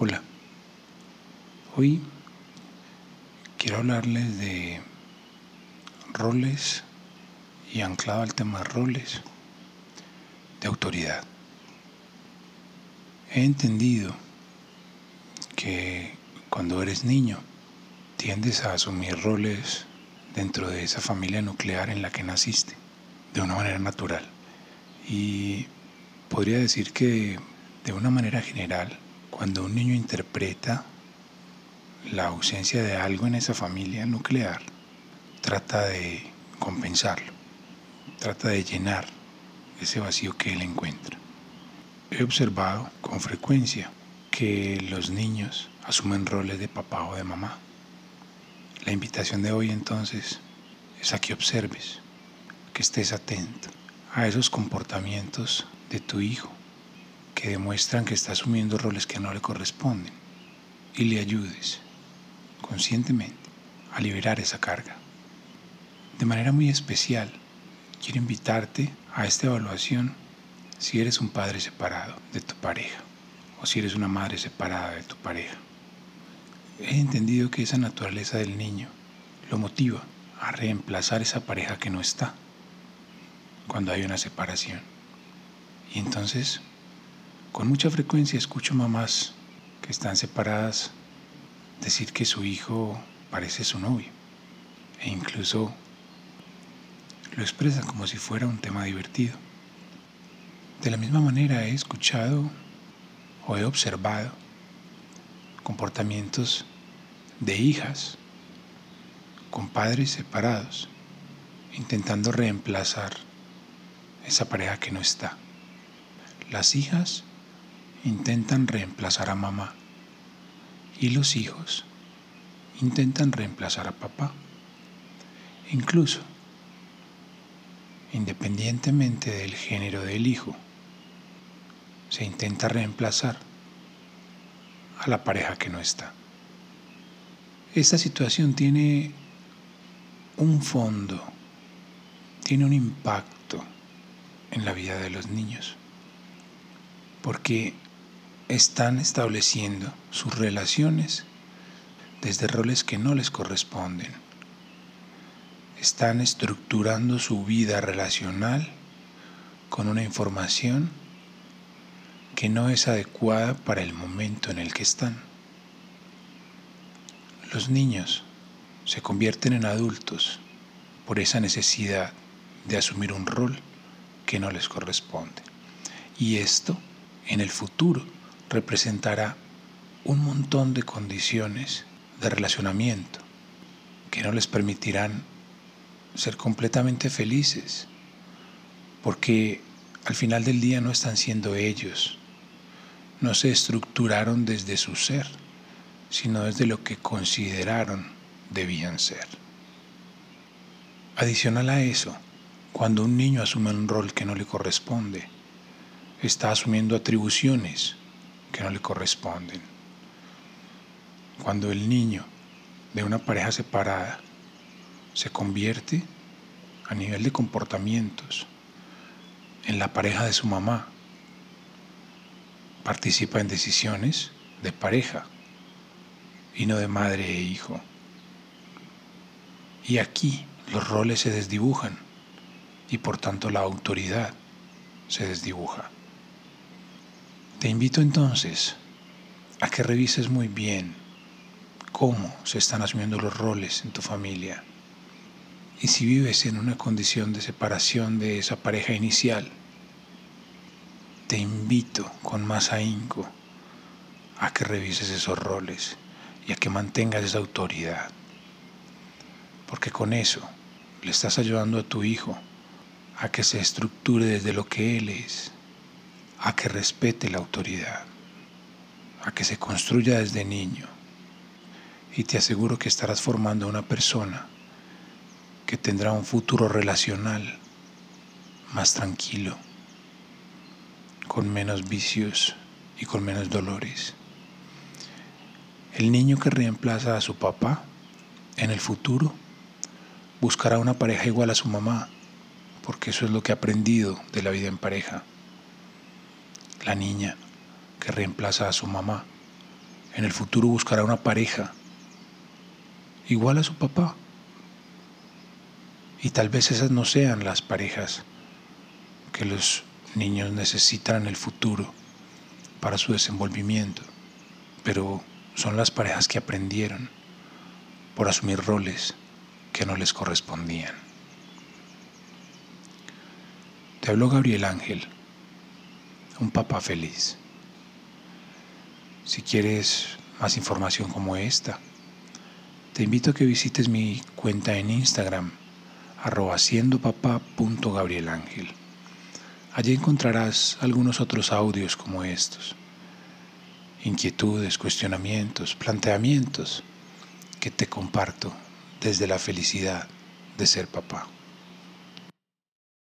Hola, hoy quiero hablarles de roles y anclado al tema roles de autoridad. He entendido que cuando eres niño tiendes a asumir roles dentro de esa familia nuclear en la que naciste de una manera natural. Y podría decir que de una manera general cuando un niño interpreta la ausencia de algo en esa familia nuclear, trata de compensarlo, trata de llenar ese vacío que él encuentra. He observado con frecuencia que los niños asumen roles de papá o de mamá. La invitación de hoy entonces es a que observes, que estés atento a esos comportamientos de tu hijo que demuestran que está asumiendo roles que no le corresponden y le ayudes conscientemente a liberar esa carga. De manera muy especial, quiero invitarte a esta evaluación si eres un padre separado de tu pareja o si eres una madre separada de tu pareja. He entendido que esa naturaleza del niño lo motiva a reemplazar esa pareja que no está cuando hay una separación. Y entonces con mucha frecuencia escucho mamás que están separadas decir que su hijo parece su novio e incluso lo expresan como si fuera un tema divertido. De la misma manera he escuchado o he observado comportamientos de hijas con padres separados intentando reemplazar esa pareja que no está. Las hijas intentan reemplazar a mamá y los hijos intentan reemplazar a papá. Incluso, independientemente del género del hijo, se intenta reemplazar a la pareja que no está. Esta situación tiene un fondo, tiene un impacto en la vida de los niños, porque están estableciendo sus relaciones desde roles que no les corresponden. Están estructurando su vida relacional con una información que no es adecuada para el momento en el que están. Los niños se convierten en adultos por esa necesidad de asumir un rol que no les corresponde. Y esto en el futuro representará un montón de condiciones de relacionamiento que no les permitirán ser completamente felices, porque al final del día no están siendo ellos, no se estructuraron desde su ser, sino desde lo que consideraron debían ser. Adicional a eso, cuando un niño asume un rol que no le corresponde, está asumiendo atribuciones que no le corresponden. Cuando el niño de una pareja separada se convierte a nivel de comportamientos en la pareja de su mamá, participa en decisiones de pareja y no de madre e hijo. Y aquí los roles se desdibujan y por tanto la autoridad se desdibuja. Te invito entonces a que revises muy bien cómo se están asumiendo los roles en tu familia y si vives en una condición de separación de esa pareja inicial, te invito con más ahínco a que revises esos roles y a que mantengas esa autoridad. Porque con eso le estás ayudando a tu hijo a que se estructure desde lo que él es a que respete la autoridad, a que se construya desde niño. Y te aseguro que estarás formando una persona que tendrá un futuro relacional más tranquilo, con menos vicios y con menos dolores. El niño que reemplaza a su papá en el futuro buscará una pareja igual a su mamá, porque eso es lo que ha aprendido de la vida en pareja la niña que reemplaza a su mamá En el futuro buscará una pareja igual a su papá. Y tal vez esas no sean las parejas que los niños necesitan en el futuro para su desenvolvimiento, pero son las parejas que aprendieron por asumir roles que no les correspondían. Te habló Gabriel Ángel, un papá feliz. Si quieres más información como esta, te invito a que visites mi cuenta en Instagram, arroba. Allí encontrarás algunos otros audios como estos, inquietudes, cuestionamientos, planteamientos que te comparto desde la felicidad de ser papá.